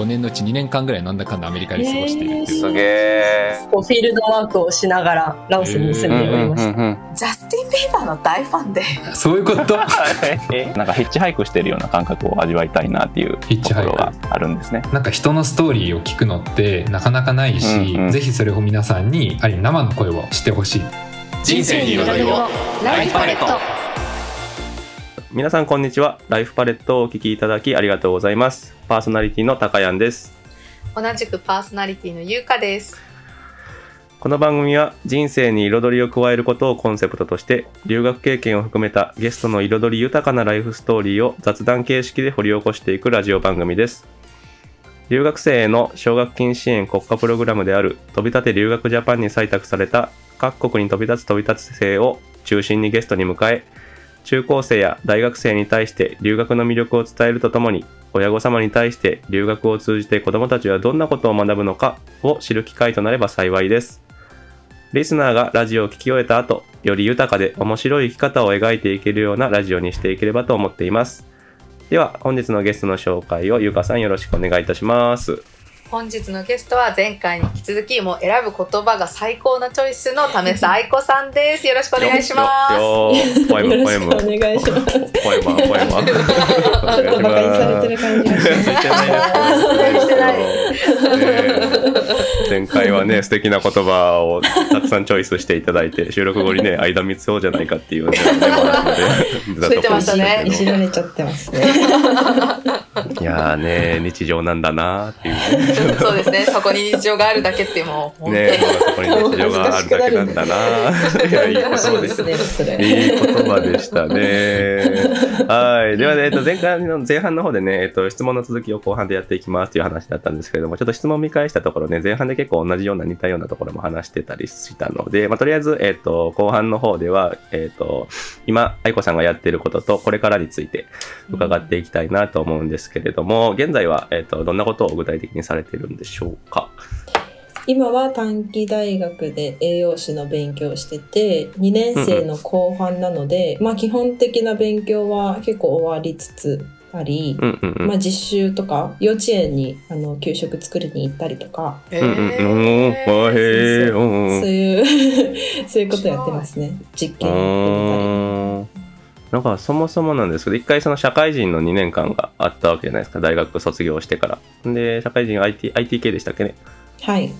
5年のうち2年間ぐらいなんだかんだアメリカで過ごしているっていう。すげえ。こうフィールドワークをしながらラオスに住んでおりました。ジャスティン・ビーバーの大ファンで。そういうこと？なんかヒッチハイクしてるような感覚を味わいたいなっていうヒッチハイク。ところがあるんですね。なんか人のストーリーを聞くのってなかなかないし、うんうんぜひそれを皆さんにある意味生の声をしてほしい。人生に彩りをライフパレット皆さんこんにちは。ライフパレットをお聞きいただきありがとうございます。パーソナリティの高谷です。同じくパーソナリティのゆうかですこの番組は人生に彩りを加えることをコンセプトとして、留学経験を含めたゲストの彩り豊かなライフストーリーを雑談形式で掘り起こしていくラジオ番組です。留学生への奨学金支援国家プログラムである飛び立て留学ジャパンに採択された各国に飛び立つ飛び立つ生を中心にゲストに迎え、中高生や大学生に対して留学の魅力を伝えるとともに、親御様に対して留学を通じて子どもたちはどんなことを学ぶのかを知る機会となれば幸いです。リスナーがラジオを聞き終えた後、より豊かで面白い生き方を描いていけるようなラジオにしていければと思っています。では、本日のゲストの紹介をゆうかさんよろしくお願いいたします。本日のゲストは前回に引き続きもう選ぶ言葉が最高なチョイスの為さ愛子さんですよろしくお願いしますよよポエム、ポエム。よろしくお願いします。ポエム、ポエム。ちょっとバカにされてる感じがします。してない 前回はね、素敵な言葉をたくさんチョイスしていただいて、収録後にね、間三つおじゃないかっていうね、つい てましたねいじられちゃってますね。いやーね、日常なんだなーっていうね。そうですねそこに日常があるだけってもうね、そこに日常があるだけなんだなー。いや、いい言葉でした。そうですね。いい言葉でしたね。はい。ではね、えっと、前回の前半の方でね、えっと、質問の続きを後半でやっていきますという話だったんですけれども、ちょっと質問を見返したところね、前半で結構同じような似たようなところも話してたりしたので、まあ、とりあえず、えっと、後半の方では、えっと、今、愛子さんがやっていることと、これからについて伺っていきたいなと思うんですけれども、現在は、えっと、どんなことを具体的にされているんでしょうか？今は短期大学で栄養士の勉強をしてて、2年生の後半なので、まあ基本的な勉強は結構終わりつつあり、うんうんうん。まあ実習とか幼稚園にあの給食作りに行ったりとか、えーそういう、そういうことやってますね。実験やってみたり。うんなんかそもそもなんですけど、一回その社会人の2年間があったわけじゃないですか、大学卒業してから。で、社会人 IT, IT 系でしたっけね？はい。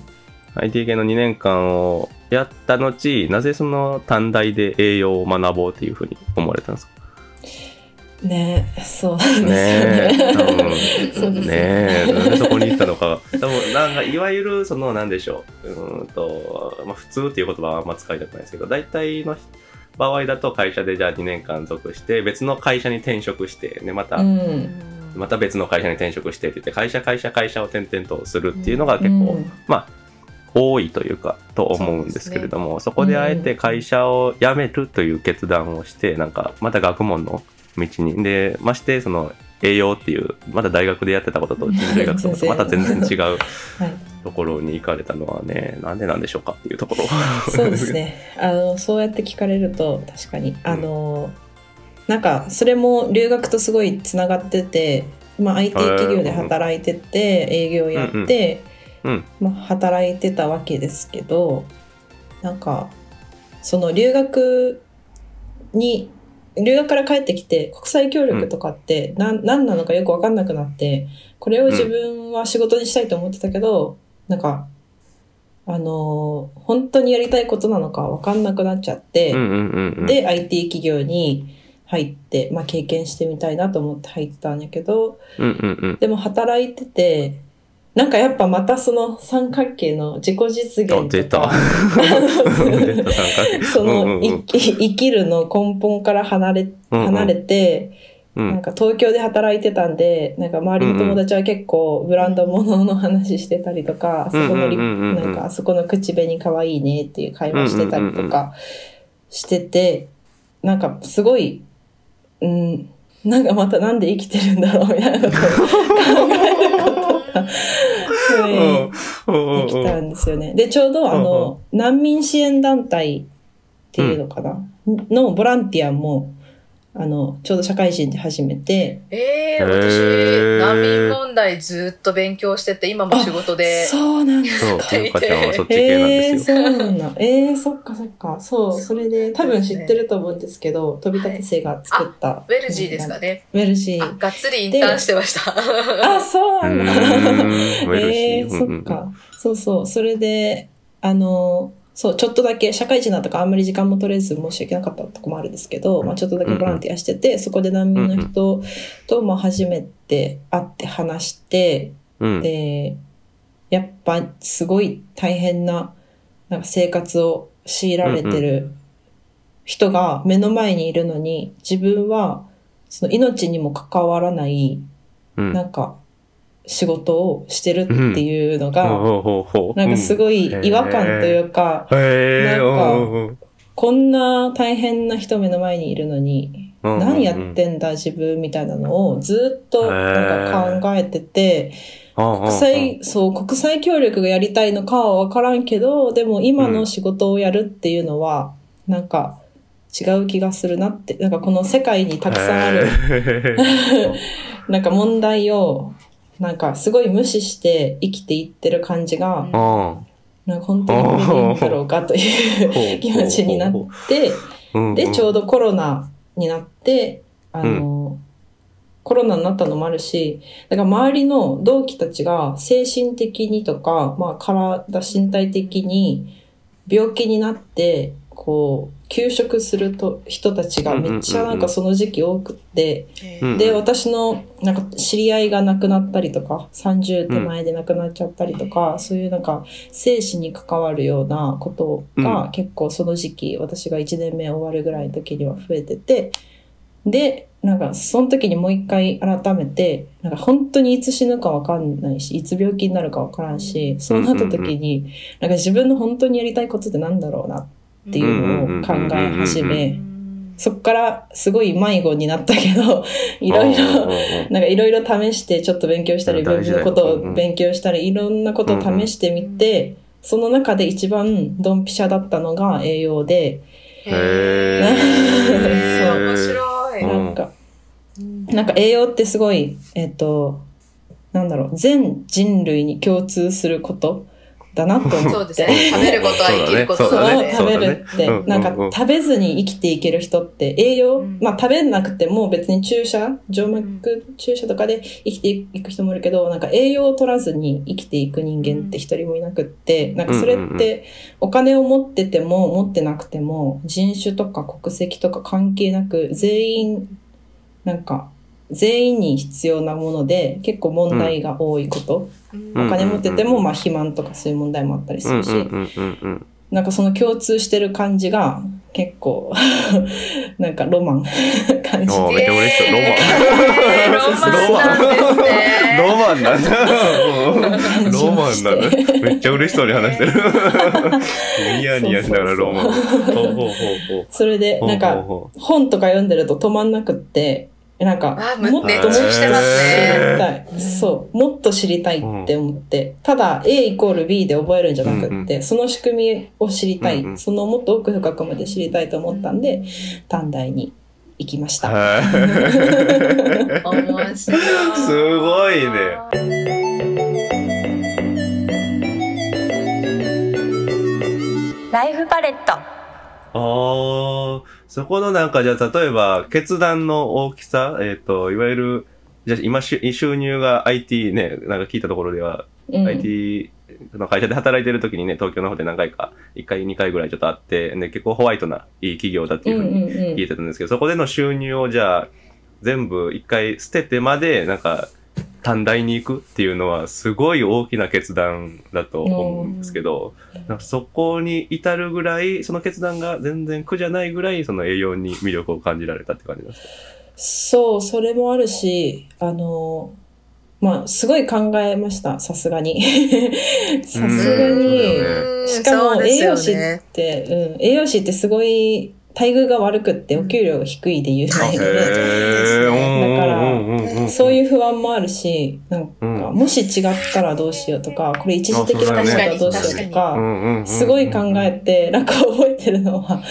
IT 系の2年間をやった後、なぜその短大で栄養を学ぼうっていうふうに思われたんですか？ねそうなんですよねえ、ね。多分そうですねえ、なんでそこに行ったのか。多分なんか、いわゆる、その、なんでしょう。うーんと、まあ、普通っていう言葉はあんま使いたくないですけど、大体の場合だと会社でじゃあ2年間属して、別の会社に転職して、ね、また、うん。また別の会社に転職してって言って、会社、会社、会社を転々とするっていうのが結構、うんまあ、多いというか、と思うんですけれども、そ,、こであえて会社を辞めるという決断をして、なんか、また学問の道に、で、まして、その、栄養っていう、まだ大学でやってたことと、人類学とまた全然違う はい。ところに行かれたのはね、なんでなんでしょうかっていうところ。そうですね。あの、そうやって聞かれると、確かに、あの、なんか、それも留学とすごいつながってて、まあ、IT 企業で働いてて、営業やって、うん。まあ、働いてたわけですけど、なんか、その留学に、留学から帰ってきて、国際協力とかって何、何なのかよくわかんなくなって、これを自分は仕事にしたいと思ってたけど、なんか、あのー本当にやりたいことなのかわかんなくなっちゃって。で、IT 企業に入って、まあ経験してみたいなと思って入ったんだけど。でも働いてて、なんかやっぱまたその三角形の自己実。現とか、出た。三角形。その、うんうんうん。い生きるの根本から離れ、うんうん。離れて、うん。なんか東京で働いてたんで、なんか周りの友達は結構ブランド物の話してたりとか、あそこのリうんうんうん。うんなんかあそこの口紅可愛いねっていう会話してたりとかしてて、なんかすごい、うん、なんかまたなんで生きてるんだろうみたいなことを考えることが、増えうん。できたん。ですよね。で、ちょうどあの、難民支援団体っていうのかな、のボランティアも、あの、ちょうど社会人で始めて、えー、へー難民問題ずっと勉強してて、今も仕事で。そうなんだ。そう、ゆうかちゃんはそっち系なんえー、ですよ。そうなんだ。えー、そっかそっか。そう、それで、多分知ってると思うんですけど、飛び立て生が作った。ウェルジーですかね。ウェルジあー。、がっつりインターンしてました。あ、そううなんだ。えー、ー。そっか。そうそう。それで、あの、そう、ちょっとだけ、社会人だとかあんまり時間も取れず申し訳なかったとこもあるんですけど、まあちょっとだけボランティアしてて、そこで難民の人と、まあ初めて会って話して、うん。で、やっぱすごい大変な、なんか生活を強いられてる人が目の前にいるのに、自分はその命にも関わらない、うん。なんか仕事をしてるっていうのが、なんかすごい違和感というか、なんかこんな大変な人目の前にいるのに、何やってんだ自分みたいなのをずっとなんか考えてて、うん国際、そう、国際協力がやりたいのかはわからんけど、でも今の仕事をやるっていうのは、なんか違う気がするなって、なんかこの世界にたくさんある、る。なんか問題を、なんかすごい無視して生きていってる感じが、なんか本当にこれでいいんだろうかという気持ちになって、で、ちょうどコロナになって、あの、コロナになったのもあるし、だから周りの同期たちが精神的にとか、まあ体、身体的に病気になって、こう、休職すると人たちがめっちゃなんかその時期多くって、うんで、私のなんか知り合いが亡くなったりとか、30手前で亡くなっちゃったりとか、そういうなんか生死に関わるようなことが結構その時期、私が1年目終わるぐらいの時には増えてて、で、なんかその時にもう一回改めて、なんか本当にいつ死ぬかわかんないし、いつ病気になるかわからんし、そうなった時に、なんか自分の本当にやりたいことってなんだろうなっていうのを考え始め、そっからすごい迷子になったけど、いろいろ、なんかいろいろ試して、ちょっと勉強したり、文部のことを勉強したり、いろんなことを試してみて、その中で一番ドンピシャだったのが栄養で、へ そう。ー面白い。なん。か、なんか栄養ってすごい、えっ、と、なんだろう、全人類に共通することだなと思って。そうですね。食べることは生きることそうなので。食べるって、そうだねなんか食べずに生きていける人って栄養、うんまあ食べなくても別に注射、静脈注射とかで生きていく人もいるけど、なんか栄養を取らずに生きていく人間って一人もいなくって、なんかそれってお金を持ってても持ってなくても人種とか国籍とか関係なく全員、なんか全員に必要なもので結構問題が多いこと。うんお金持っててもまあ肥満とかそういう問題もあったりするし、なんかその共通してる感じが結構 なんかロマン感じて。めっちゃ嬉しそう。ロマン。えーロマンなんですね。ロマンなんだ。ロマンなんだ。めっちゃ嬉しそうに話してる。ニヤニヤしながらロマン。ほうほうほうほうそれでなんかほ本とか読んでると止まんなくって、なんかもっと熱中してますね知りたい。そう。もっと知りたいって思って、ただ A イコール B で覚えるんじゃなくって、その仕組みを知りたい、うんうんそのもっと奥深くまで知りたいと思ったんで、短大に行きました。はい面白い。すごいね。ライフパレット。ああ、そこのなんか、じゃあ、例えば、決断の大きさ、えっ、と、いわゆる、じゃあ今し、収入が IT ね、なんか聞いたところでは、うん。IT の会社で働いてる時にね、東京の方で何回か、1回、2回ぐらいちょっとあって、で、結構ホワイトないい企業だっていうふうにうんうんうん。聞いてたんですけど、そこでの収入をじゃあ、全部一回捨ててまで、なんか、短大に行くっていうのは、すごい大きな決断だと思うんですけど、なんかそこに至るぐらい、その決断が全然苦じゃないぐらい、その栄養に魅力を感じられたって感じですか？そう、それもあるし、あの、まあ、すごい考えました、さすがに。さすがうんに。うんしかも栄養士っよねて、うん、栄養士ってすごい待遇が悪くってお給料が低いで有名で、ー。だからそういう不安もあるし、なんか、うん。もし違ったらどうしようとか、これ一時的なことはどうしようとうか、すごい考えて、なんか覚えてるのは、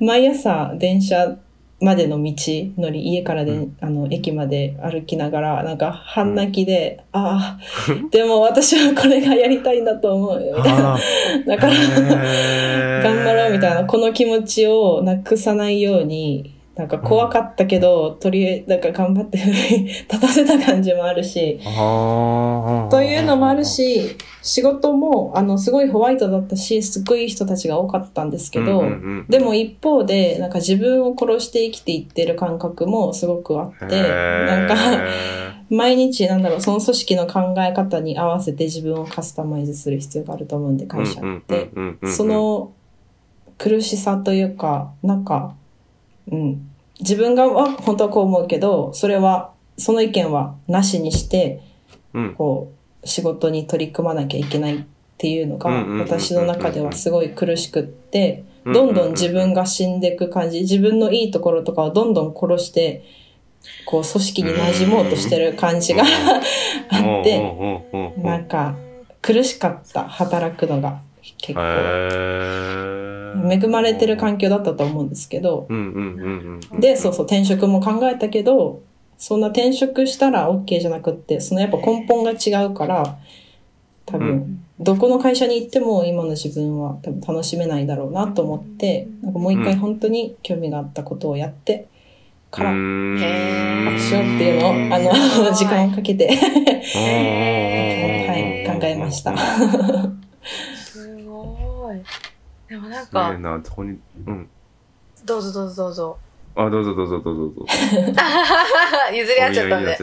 毎朝電車までの道のり、家からで、うん。あの、駅まで歩きながら、なんか、半泣きで、ああ、でも私はこれがやりたいんだと思う、みたいな。あ だから、ー。頑張ろうみたいな、この気持ちをなくさないように、なんか怖かったけど、とりあえず、なんか頑張って 立たせた感じもあるし、というのもある、し、仕事も、あの、すごいホワイトだったし、すっごい人たちが多かったんですけど、うんうんうんでも一方で、なんか自分を殺して生きていってる感覚もすごくあって、なんか、毎日なんだろう、その組織の考え方に合わせて自分をカスタマイズする必要があると思うんで、会社って。そ、の苦しさというか、なんか、うん。自分がは本当はこう思うけど、それは、その意見はなしにして、うんこう、仕事に取り組まなきゃいけないっていうのが私の中ではすごい苦しくって、うんどんどん自分が死んでいく感じ、自分のいいところとかをどんどん殺して、こう、組織に馴染もうとしてる感じがあって、なんか、苦しかった、働くのが。結構。恵まれてる環境だったと思うんですけど。で、そうそう、転職も考えたけど、そんな転職したら OK じゃなくって、そのやっぱ根本が違うから、多分、うどこの会社に行っても今の自分は多分楽しめないだろうなと思って、なんかもう一回本当に興味があったことをやってから、うーん。へーしようっていうのを、あの、時間をかけて、ははい、考えました。でもなんねえか、な、そこに、うん。どうぞどうぞどうぞ。あ、どうぞどうぞどうぞどうぞ。譲り合っちゃったんで。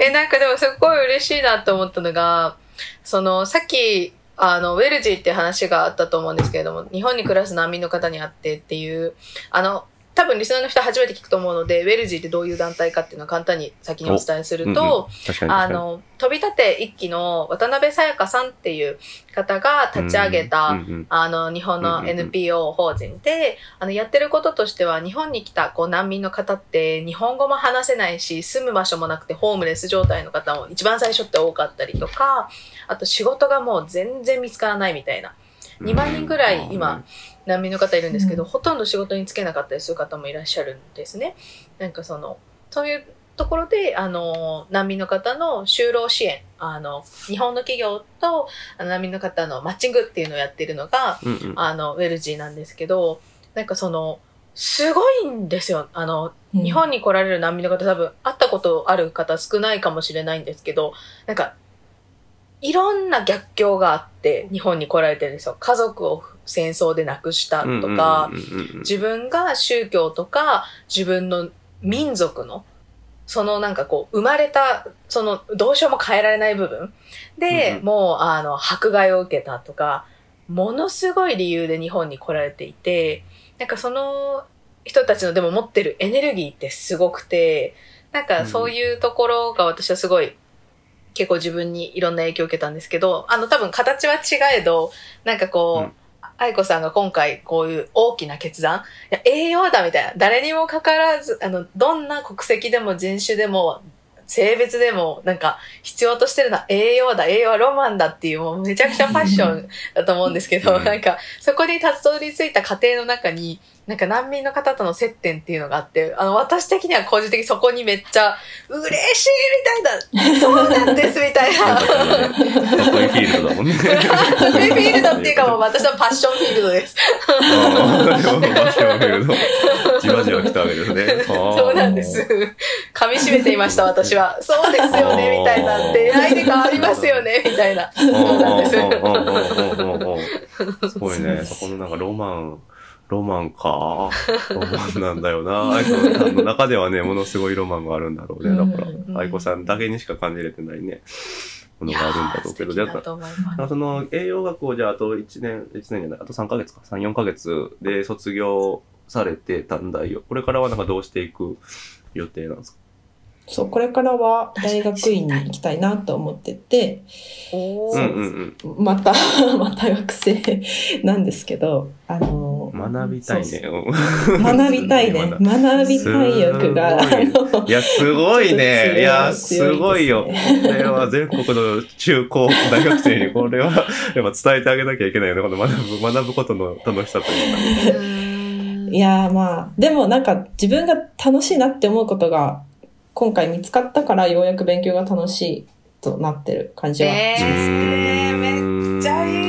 え、なんかでもすっごい嬉しいなと思ったのが、その、さっき、あの、ウェルジーって話があったと思うんですけれども、日本に暮らす難民の方に会ってっていう、あの、多分リスナーの人初めて聞くと思うので、ウェルジーってどういう団体かっていうのを簡単に先にお伝えすると、確かに確かに。あの、飛び立て一期の渡辺さやかさんっていう方が立ち上げた、うんうんあの、日本のうんうんうん NPO 法人で、あの、やってることとしては、日本に来た、こう、難民の方って、日本語も話せないし、住む場所もなくて、ホームレス状態の方も一番最初って多かったりとか、あと仕事がもう全然見つからないみたいな。2万人ぐらい今、難民の方いるんですけど、うんほとんど仕事に就けなかったりする方もいらっしゃるんですね。なんかその、そういうところで、あの、難民の方の就労支援、あの、日本の企業と難民の方のマッチングっていうのをやってるのが、うんうんあの、ウェルジーなんですけど、なんかその、すごいんですよ。あの、日本に来られる難民の方多分会ったことある方少ないかもしれないんですけど、なんか、いろんな逆境があって日本に来られてるんですよ。家族を戦争で亡くしたとか、うんうんうんうん。自分が宗教とか自分の民族のそのなんかこう生まれたそのどうしようも変えられない部分。で、うんうん。もうあの迫害を受けたとかものすごい理由で日本に来られていてなんかその人たちのでも持ってるエネルギーってすごくてなんかそういうところが私はすごい結構自分にいろんな影響を受けたんですけどあの多分形は違えどなんかこう、うん愛子さんが今回こういう大きな決断、いや、栄養だみたいな。誰にもかかわらず、あの、どんな国籍でも人種でも、性別でも、なんか、必要としてるのは栄養だ、栄養はロマンだっていう、もうめちゃくちゃパッションだと思うんですけど、うんなんか、そこにたどり着いた過程の中に、なんか難民の方との接点っていうのがあって、あの、私的には個人的にそこにめっちゃ、嬉しいみたいな、そうなんですみたいな。かっこいいフィールドだもんね。かっこいいフィールドっていうかもう私のパッションフィールドです。ああ、でも、マッションフィールド。じわじわ来たわけですね。そそうなんです。噛み締めていました、私は。そうですよね、みたいな。出会いで変わりますよね、みたいな。そうなんです。すごいね。そこのなんかロマン、ロマンか。ロマンなんだよな。愛子さんの中ではね、ものすごいロマンがあるんだろうね。だからうん、愛子さんだけにしか感じれてないね、ものがあるんだろうけど。だだからと思いますなんかその栄養学をじゃああと1年、1年じゃない、あと3ヶ月か、3、4ヶ月で卒業されて短大を。これからはなんかどうしていく予定なんですか？そう、これからは大学院に行きたいなと思ってて、おーうんうんうん。また、また学生なんですけど、あの、学びたいね。学びたいね。学びたい欲が、あすごいのいや、すごいね。いや、すごいよ。これは全国の中高大学生に これはやっぱ伝えてあげなきゃいけないよね。この学ぶ、学ぶことの楽しさというかいやーまあ、でもなんか自分が楽しいなって思うことが今回見つかったからようやく勉強が楽しいとなってる感じはしますけどね。えー、めっちゃいい。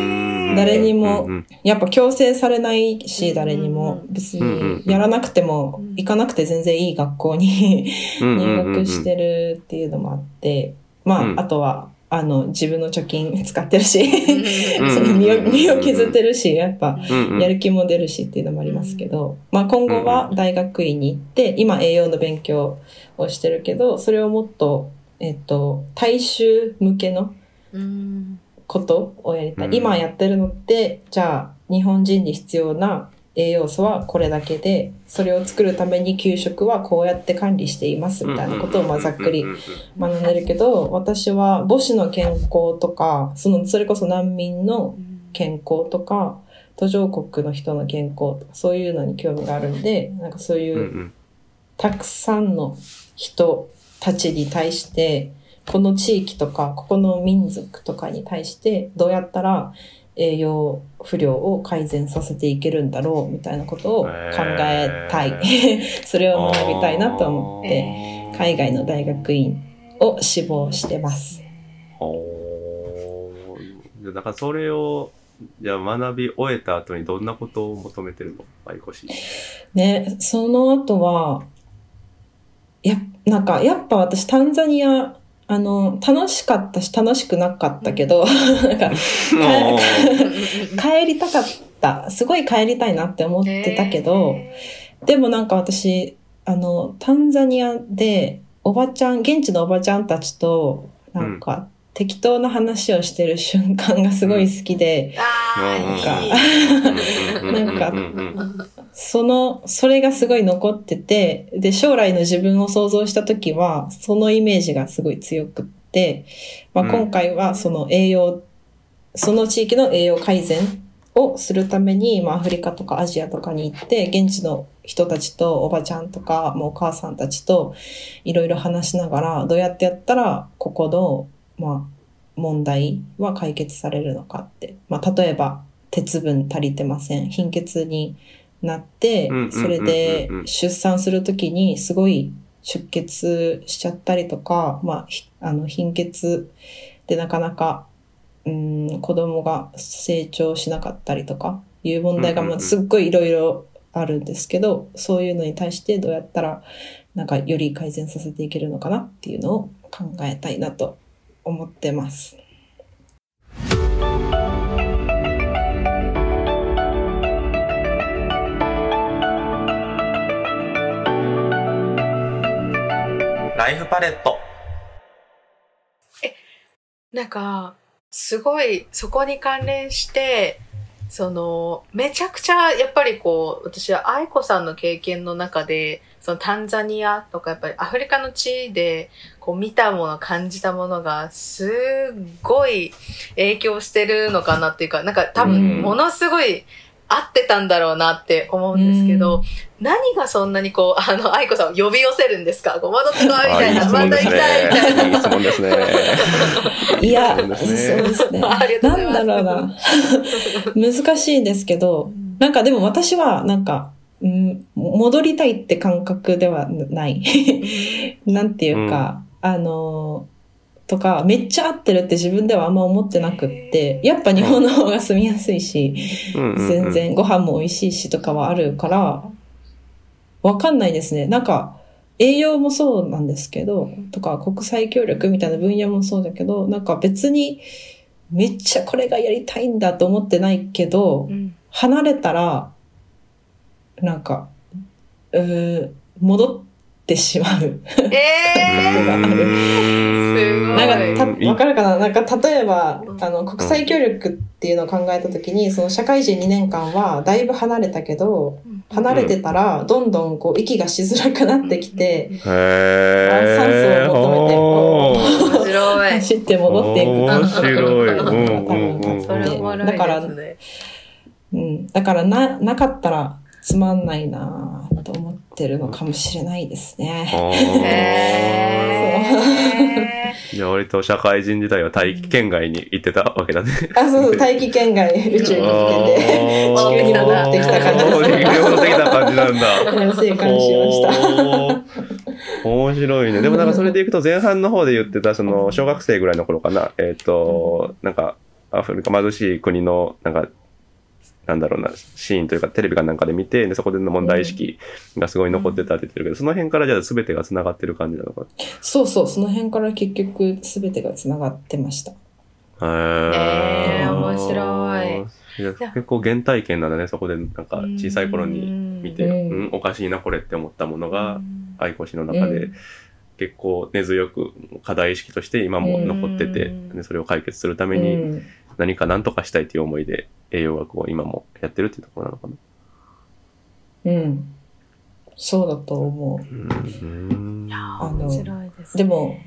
誰にもやっぱ強制されないし、うん誰にも。別にやらなくてもうん行かなくて全然いい学校に入学してるっていうのもあって、まうん。あ、あとは、あの、自分の貯金使ってるし、うん その身を身を削ってるし、やっぱ、やる気も出るしっていうのもありますけど、まあ今後は大学院に行って、今栄養の勉強をしてるけど、それをもっと、えっと、大衆向けのうんことをやりたい。うん。今やってるのって、じゃあ日本人に必要な栄養素はこれだけで、それを作るために給食はこうやって管理していますみたいなことをまあざっくり学んでるけど、私は母子の健康とか、その、それこそ難民の健康とか、途上国の人の健康とか、そういうのに興味があるんで、なんかそういう、たくさんの人たちに対して、この地域とか、ここの民族とかに対して、どうやったら栄養不良を改善させていけるんだろうみたいなことを考えたい。それを学びたいなと思って、え海外の大学院を志望してます。ほーじゃあだからそれを、じゃあ学び終えた後にどんなことを求めてるの？愛子氏。ね、その後は、や、なんか、やっぱ私、タンザニア、あの、楽しかったし、楽しくなかったけど、なんか、帰りたかった。すごい帰りたいなって思ってたけど、でもなんか私、あの、タンザニアで、おばちゃん、現地のおばちゃんたちと、なんか、適当な話をしてる瞬間がすごい好きで、あーいいなんかうんその、それがすごい残ってて、で、将来の自分を想像したときは、そのイメージがすごい強くって、まあ、うん。今回はその栄養、その地域の栄養改善をするために、まあ、アフリカとかアジアとかに行って、現地の人たちとおばちゃんとか、もうお母さんたちといろいろ話しながら、どうやってやったら、ここの、まあ、問題は解決されるのかって。まあ、例えば、鉄分足りてません。貧血になってそれで出産するときにすごい出血しちゃったりとか、まあ、ひあの、貧血でなかなか、うん、子供が成長しなかったりとかいう問題が、まあ、すっごいいろいろあるんですけど、そういうのに対してどうやったら、なんかより改善させていけるのかなっていうのを考えたいなと思ってます。ライフパレット。なんか、すごい、そこに関連して、その、めちゃくちゃ、やっぱりこう、私は愛子さんの経験の中で、そのタンザニアとか、やっぱりアフリカの地で、こう見たもの、感じたものが、すっごい影響してるのかなっていうか、なんか多うん分、ものすごい合ってたんだろうなって思うんですけど、何がそんなにこう、あの、愛子さんを呼び寄せるんですか？ごまどってこいみたいな、また行きたいみたいな。いい質問ですね。いや、そうですねそうですね。ありがとうございますなんだろうな。難しいんですけど、なんかでも私は、なんか、うん、戻りたいって感覚ではない。なんていうか、あの、とか、めっちゃ合ってるって自分ではあんま思ってなくって、やっぱ日本の方が住みやすいし、全然ご飯も美味しいしとかはあるから、わかんないですね。なんか、栄養もそうなんですけど、とか国際協力みたいな分野もそうだけど、なんか別にめっちゃこれがやりたいんだと思ってないけど、うん離れたら、なんか、うー戻ってしまう。えがあるすごいなんか、た、わかるかな？なんか、例えばう、んあの、国際協力っていうのを考えたときに、その社会人2年間はだいぶ離れたけど、離れてたら、どんどんこう、息がしづらくなってきて、へー。酸素を求めて面白い。走って戻っていく面白い。うん多うん分うんだから。うん。だから、な、なかったらつまんないなと思ってるのかもしれないですね。じゃあ 割と社会人時代は大気圏外に行ってたわけだね。あ、そうそう、大気圏外、宇宙に行って地球に戻ってきた感じ戻ってきた戻ってきた感じなんだ。生還しました。面白いね。でもなんかそれでいくと前半の方で言ってた、その小学生ぐらいの頃かな。えっ、と、なんかアフリカ貧しい国の、なんか、なんだろうな、シーンというかテレビかなんかで見て、でそこでの問題意識がすごい残ってたって言ってるけど、その辺からじゃあ全てが繋がってる感じなのかそうそう、その辺から結局全てが繋がってました。な。えー面白い。いや結構原体験なんだね、そこでなんか小さい頃に見て、ううんん、おかしいなこれって思ったものが、愛子氏の中でうん。結構根強く課題意識として今も残ってて、うん。でそれを解決するためにうん何か何とかしたいという思いで栄養学を今もやってるっていうところなのかな。うん。そうだと思うんいやーあの面白いです、でも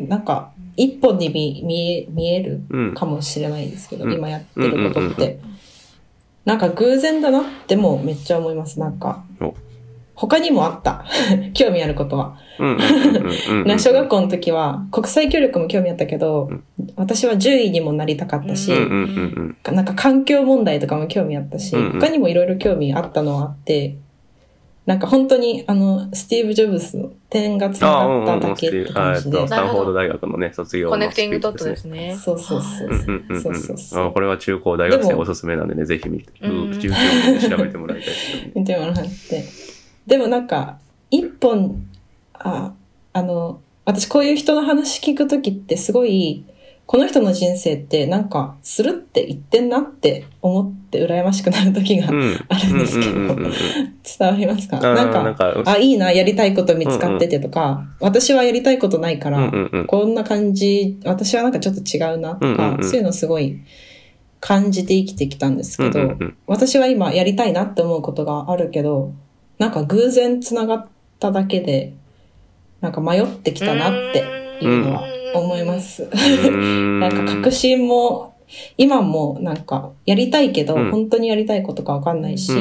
う。なんか、一本に見見え見えるうんかもしれないですけど、うん今やってることって。なんか偶然だなってもめっちゃ思います。なんかお、他にもあった。興味あることは。小学校の時は国際協力も興味あったけど、私は獣医にもなりたかったし、なんか環境問題とかも興味あったし、他にもいろいろ興味あったのはあって、なんか本当にあの、スティーブ・ジョブズの点がつながっただけって感じでス。タンフォード大学のね卒業のコネクティングドットですね。そうそうそうそうそうこれは中高大学生おすすめなんでね、ぜひ見て、うん調べてもらいたい。見てもらって。でもなんか、一本、あ、あの、私こういう人の話聞くときってすごい、この人の人生ってなんか、するって言ってんなって思って羨ましくなるときがうん。あるんですけど、うんうんうんうん。伝わりますか？なんか、あ、いいな、やりたいこと見つかっててとか、私はやりたいことないから、うんうんうん。こんな感じ、私はなんかちょっと違うなとか、うんうんうんそういうのすごい感じて生きてきたんですけど、うんうんうん。私は今やりたいなって思うことがあるけど、なんか偶然つながっただけで、なんか迷ってきたなっていうのは思います。うん。なんか確信も、今もなんかやりたいけど、うん。本当にやりたいことかわかんないし、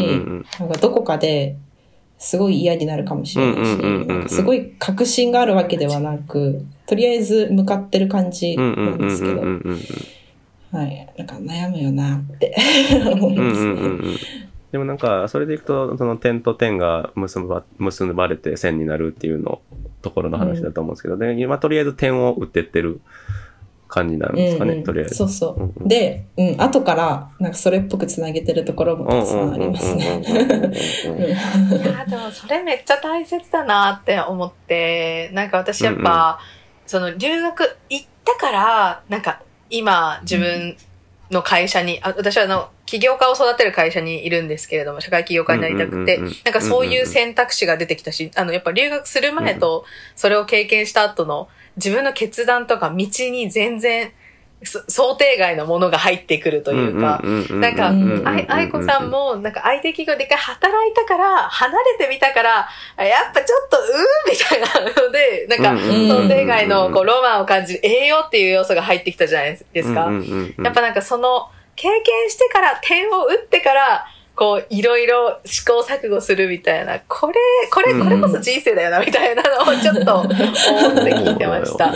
なんかどこかですごい嫌になるかもしれないし、なんかすごい確信があるわけではなく、とりあえず向かってる感じなんですけど、はい。なんか悩むよなって 思いうんますね。うんうんうんでもなんか、それでいくと、その点と点が結ば結ばれて線になるっていうのところの話だと思うんですけどね、今とりあえず点を打ってってる感じなんですかね、うんうんとりあえず。そうそう。うんうんで、うん、後から、なんかそれっぽくつなげてるところもたくさんありますね。いやでもそれめっちゃ大切だなって思って、なんか私やっぱ、その留学行ったから、なんか今自分の会社に、あ私はあの、起業家を育てる会社にいるんですけれども、社会起業家になりたくて、なんかそういう選択肢が出てきたし、あの、やっぱ留学する前と、それを経験した後の自分の決断とか道に全然、想定外のものが入ってくるというか、なんか、あい、愛子さんも、なんか IT 企業で一回働いたから、離れてみたから、やっぱちょっと、うーみたいなので、なんか、想定外のこうロマンを感じる栄養っていう要素が入ってきたじゃないですか。やっぱなんかその、経験してから、点を打ってから、こう、いろいろ試行錯誤するみたいな、これ、これ、これこそ人生だよな、みたいなのをちょっと思って聞いてました。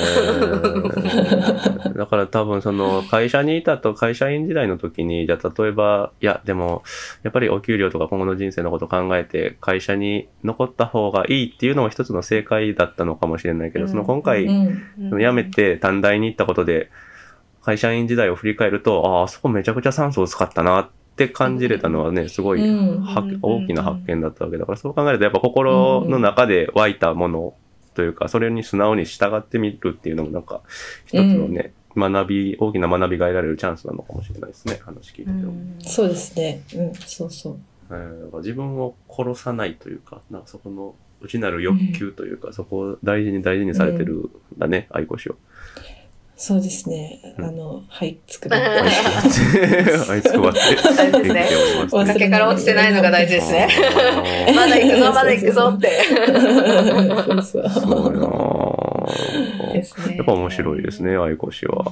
だから多分その会社にいたと会社員時代の時に、じゃあ例えば、いやでもやっぱりお給料とか今後の人生のことを考えて会社に残った方がいいっていうのも一つの正解だったのかもしれないけど、うん。その今回、うん。その辞めて短大に行ったことで、会社員時代を振り返ると、ああ、あそこめちゃくちゃ酸素薄かったなって感じれたのはね、すごい、大きな発見だったわけだから、そう考えるとやっぱ心の中で湧いたものというか、それに素直に従ってみるっていうのもなんか、一つのね、学び、大きな学びが得られるチャンスなのかもしれないですね、話聞いてても。そうですね。うん、そうそう。えー自分を殺さないというか、なんかそこの内なる欲求というか、そこを大事に大事にされてるんだね、愛子氏を。そうですね。あの、はい、作ら愛れつ愛つくばって大事です ねから落ちてないのが大事ですね。まだ行くぞ、まだ行くぞって。そうそやっぱ面白いですね、愛子氏は。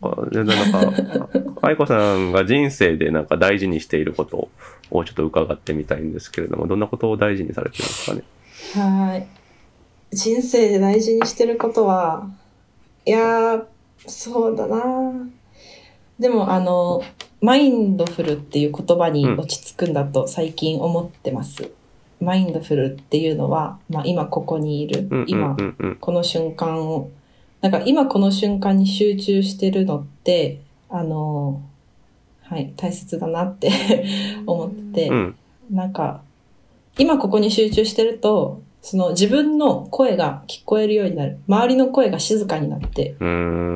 なんか、でなんか、愛子さんが人生でなんか大事にしていることをちょっと伺ってみたいんですけれども、どんなことを大事にされてるんですかね？はい。人生で大事にしてることは、いやー、そうだなでも、あの、マインドフルっていう言葉に落ち着くんだと最近思ってます。マインドフルっていうのは、まあ今ここにいる、今この瞬間を、なんか今この瞬間に集中してるのって、あの、はい、大切だなって 思ってて、うん。なんか、今ここに集中してると、その自分の声が聞こえるようになる。周りの声が静かになって、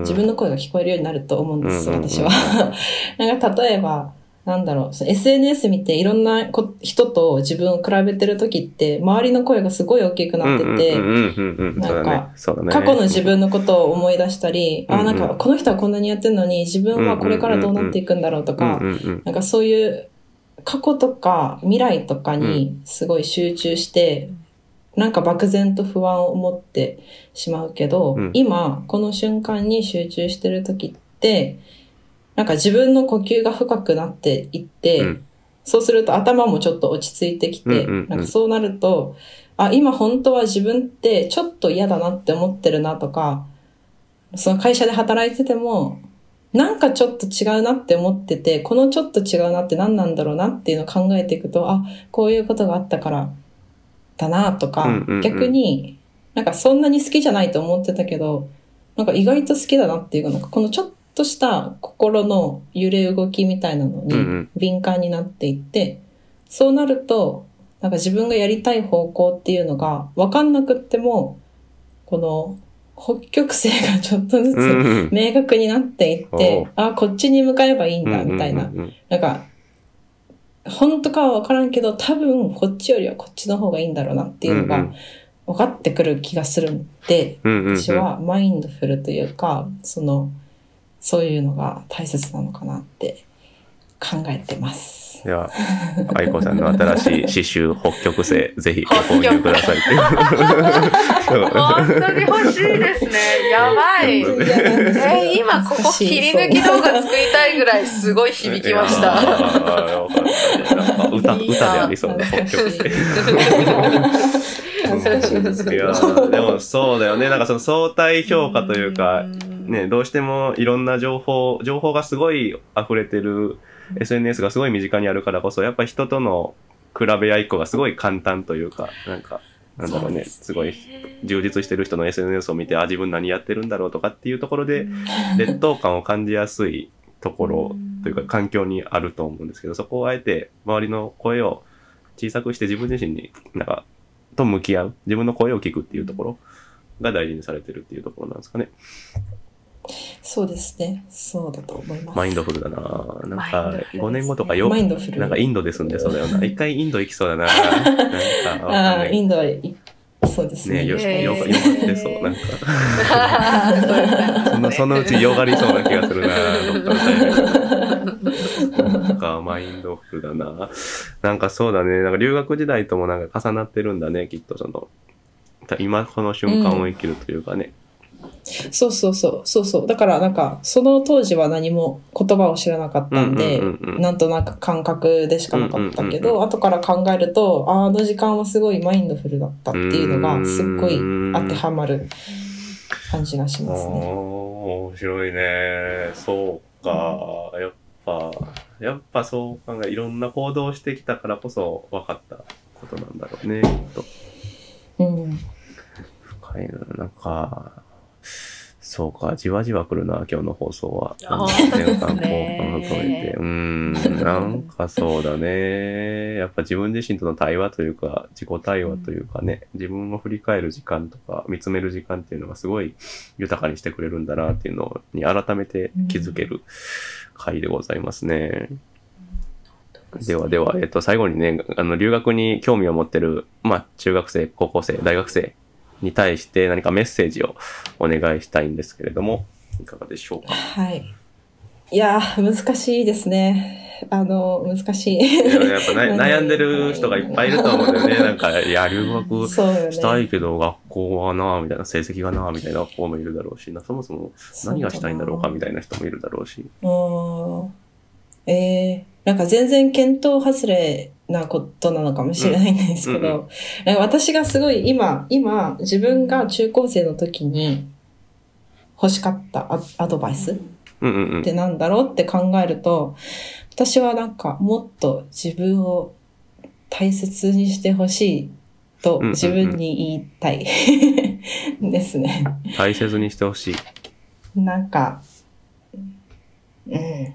自分の声が聞こえるようになると思うんです、私は。なんか例えば、なんだろう、SNS 見ていろんなこ人と自分を比べてる時って、周りの声がすごい大きくなってて、なんか過去の自分のことを思い出したり、あ、なんかこの人はこんなにやってるのに自分はこれからどうなっていくんだろうとか、なんかそういう過去とか未来とかにすごい集中して、なんか漠然と不安を持ってしまうけど、うん今この瞬間に集中してる時って、なんか自分の呼吸が深くなっていって、うん。そうすると頭もちょっと落ち着いてきて、うんうんうん。なんかそうなると、あ、今本当は自分ってちょっと嫌だなって思ってるなとか、その会社で働いてても、なんかちょっと違うなって思ってて、このちょっと違うなって何なんだろうなっていうのを考えていくと、あ、こういうことがあったからだなとか、うんうんうん。逆になんかそんなに好きじゃないと思ってたけど、なんか意外と好きだなっていうか、なんかこのちょっとした心の揺れ動きみたいなのに敏感になっていって、そうなると、なんか自分がやりたい方向っていうのが分かんなくっても、この北極星がちょっとずつ、明確になっていって、あ、こっちに向かえばいいんだ、みたいな。なんか、本当かはわからんけど、多分こっちよりはこっちの方がいいんだろうなっていうのが分かってくる気がするんで、私はマインドフルというか、その、そういうのが大切なのかなって考えてます。では、愛子さんの新しい詩集、北極星、ぜひご購入ください。本当に欲しいですね。やばい。えー今ここ切り抜き動画作りたいぐらいすごい響きましいた。歌、歌でありそうな北極星。いやでもそうだよね。なんかその相対評価というか、ね、どうしてもいろんな情報、情報がすごい溢れてる SNS がすごい身近にあるからこそ、やっぱ人との比べ合いっこがすごい簡単というか、なんか、なんだろうね、すごい充実してる人の SNS を見て、あ、自分何やってるんだろうとかっていうところで、劣等感を感じやすいところというか環境にあると思うんですけど、そこをあえて周りの声を小さくして自分自身になんか、と向き合う、自分の声を聞くっていうところが大事にされてるっていうところなんですかね。そうですね。そうだと思います。マインドフルだななんかドフルですね5年後とかよマインドフル。なんかインドで住んでそうだよな。一回インド行きそうだな なんかわかんあ。インドはいそうですね。ねよ、よ、がってそう。なんか、その、そのうちよがりそうな気がするななんか、マインドフルだななんかそうだね。なんか留学時代ともなんか重なってるんだね、きっとその、今この瞬間を生きるというかね。そうそうそう、そうそう。だからなんか、その当時は何も言葉を知らなかったんで、うんうんうんうんなんとなく感覚でしかなかったけど、うんうんうん後から考えると、ああの時間はすごいマインドフルだったっていうのが、すっごい当てはまる感じがしますね。面白いね。そうか。やっぱ、やっぱそう考え、いろんな行動をしてきたからこそ分かったことなんだろうね、きっと。うん。深いな。なんか、そうか、じわじわ来るな、今日の放送は。あ本当ですね前半後半を止めて。うーん、なんかそうだね。やっぱ自分自身との対話というか、自己対話というかね、自分を振り返る時間とか、見つめる時間っていうのがすごい豊かにしてくれるんだなっていうのに改めて気づける回でございますね。ではでは、えっと、最後にね、あの、留学に興味を持ってる、まあ、中学生、高校生、大学生に対して何かメッセージをお願いしたいんですけれども、いかがでしょうか？はい。いやー、難しいですね。あの、難しい。いややっぱな 悩んでる人がいっぱいいると思うんだよね。なんか、いや、留学。したいけど、学校はな、みたいな、成績がな、みたいな子もいるだろうしな、そもそも何がしたいんだろうか、みたいな人もいるだろうし。うん。えー、なんか全然見当外れなことなのかもしれないんですけど、うん私がすごい今、今、自分が中高生の時に、欲しかったアアドバイスってなんだろうって考えると、私はなんかもっと自分を大切にしてほしいと自分に言いたい ですね。大切にしてほしい。なんか、うん。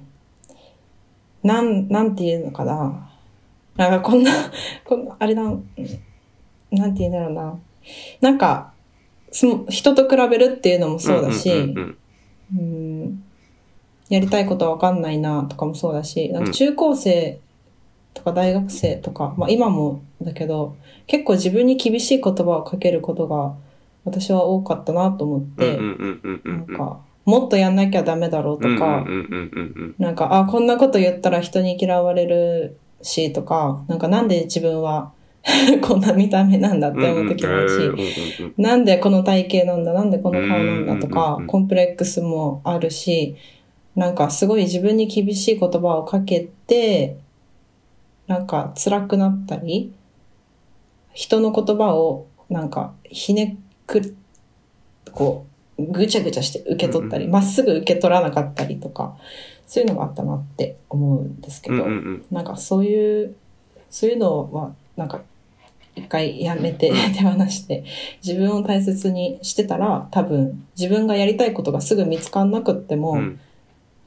なん、なんて言うのかな。なんかこんな、こんな、あれだ、うんなんて言うんだろうな。なんか、その人と比べるっていうのもそうだし、んうんうんうんやりたいことわかんないなとかもそうだし、なんうんか中高生とか大学生とか、まあ今もだけど、結構自分に厳しい言葉をかけることが私は多かったなと思って、なんか、もっとやんなきゃダメだろうとか、なんか、あ、こんなこと言ったら人に嫌われるしとか、なんかなんで自分は こんな見た目なんだって思う時もあるし、なんでこの体型なんだ、なんでこの顔なんだとかコンプレックスもあるし、なんかすごい自分に厳しい言葉をかけて、なんか辛くなったり、人の言葉をなんかひねく、こう、ぐちゃぐちゃして受け取ったり、うんまっすぐ受け取らなかったりとか、そういうのがあったなって思うんですけど、うんうんうん。なんかそういう、そういうのは、なんか、一回やめて手放して、自分を大切にしてたら、多分、自分がやりたいことがすぐ見つかんなくっても、うん。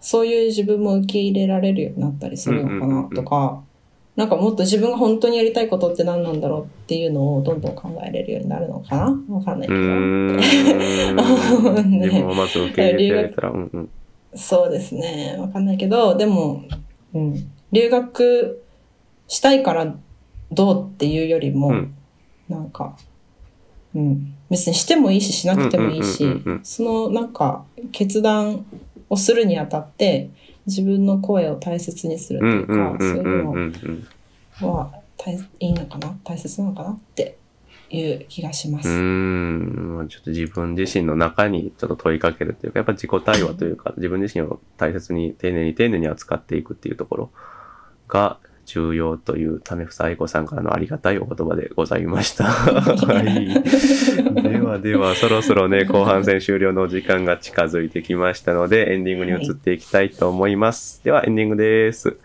そういう自分も受け入れられるようになったりするのかなとか、なんかもっと自分が本当にやりたいことって何なんだろうっていうのをどんどん考えれるようになるのかな？わかんないけうど。ね 自分をまず受け入れたら、うんうん。そうですね。わかんないけど、でも、うん。留学したいからどうっていうよりも、うんなんか、うん。別にしてもいいし、しなくてもいいしそのなんか、決断をするにあたって、自分の声を大切にするってうんいうか、うんうんそういうのうんうんうん。は大いいのかな？大切なのかなっていう気がします。ん、まあちょっと自分自身の中にちょっと問いかけるというか、やっぱ自己対話というか、自分自身を大切に丁寧に丁寧に扱っていくっていうところが重要という為房愛子さんからのありがたいお言葉でございました。はい。ではでは、そろそろね、後半戦終了のお時間が近づいてきましたので、エンディングに移っていきたいと思います。では、エンディングです。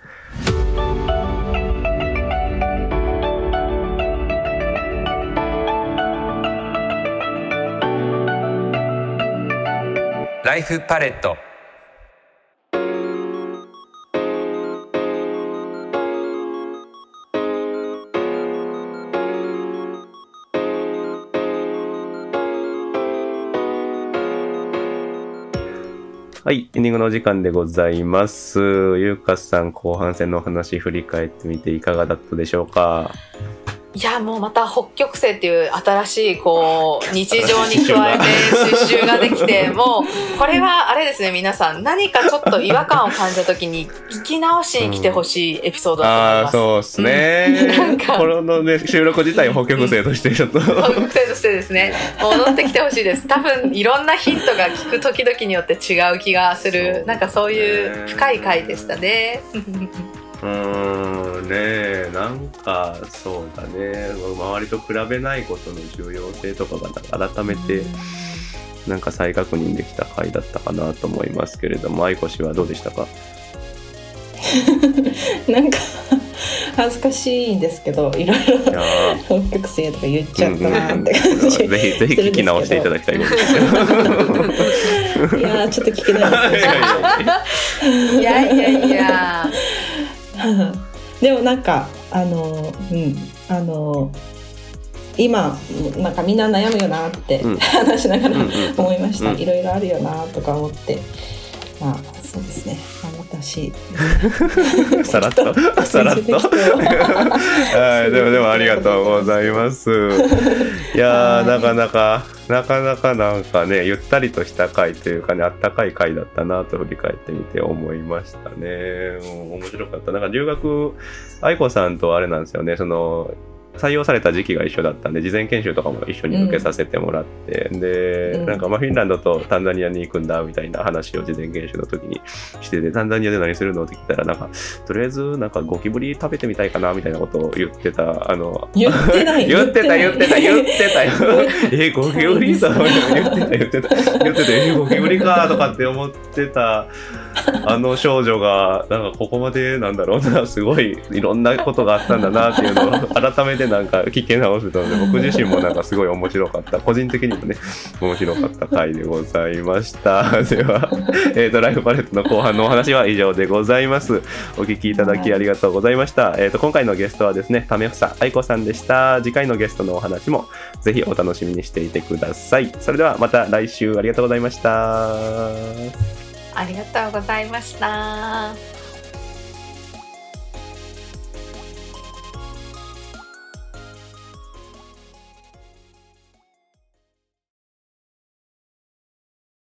ライフパレットはい、エンディングのお時間でございます。ゆうかさん、後半戦のお話振り返ってみていかがだったでしょうか？いやもうまた北極星っていう新しいこう日常に加えて刺繍ができてもうこれはあれですね皆さん何かちょっと違和感を感じた時に聞き直しに来てほしいエピソードだと思いああ、ます。そうっすね。なんかこのね、収録自体北極星としてちょっと。北極星としてですね戻ってきてほしいです多分いろんなヒントが聞く時々によって違う気がするなんかそういう深い回でしたね。うーん、ねえ、なんか、そうだね。周りと比べないことの重要性とかが改めて、なんか再確認できた回だったかなと思いますけれども、愛子氏はどうでしたか？なんか、恥ずかしいんですけど、いろいろいやー北極星とか言っちゃったなってうん感じ。うんぜひ、ぜひ聞き直していただきたいことです。いやー、ちょっと聞けないですね。いやいやいや でもなんかあのうんあの今なんかみんな悩むよなって、うん。話しながら思いました、うん。いろいろあるよなとか思って。まあそうですね。頑張ってほしい。さらっと、さらっと。はい、でもでもありがとうございます。いやー、なかなか、なかなかなんかね、ゆったりとした回というかね、あったかい回だったなと振り返ってみて思いましたね。面白かった。なんか留学、愛子さんとあれなんですよね、その、採用された時期が一緒だったんで事前研修とかも一緒に受けさせてもらって、で、うん。なんかまあフィンランドとタンザニアに行くんだみたいな話を事前研修の時にしててタンザニアで何するのって聞いたらなんかとりあえずなんかゴキブリ食べてみたいかなみたいなことを言ってたあの言ってない。言ってた言ってた言ってたよ。言 えゴキブリさ言ってた言ってた言ってた。えゴキブリかとかって思ってたあの少女がなんかここまでなんだろうなすごいいろんなことがあったんだなっていうのを改めてなんか聞き直せたので僕自身もなんかすごい面白かった。個人的にもね面白かった回でございました。では、えー、とライフパレットの後半のお話は以上でございます。お聞きいただきありがとうございました、えー、と今回のゲストはですね為房愛子さんでした。次回のゲストのお話もぜひお楽しみにしていてください。それではまた来週ありがとうございましたありがとうございました。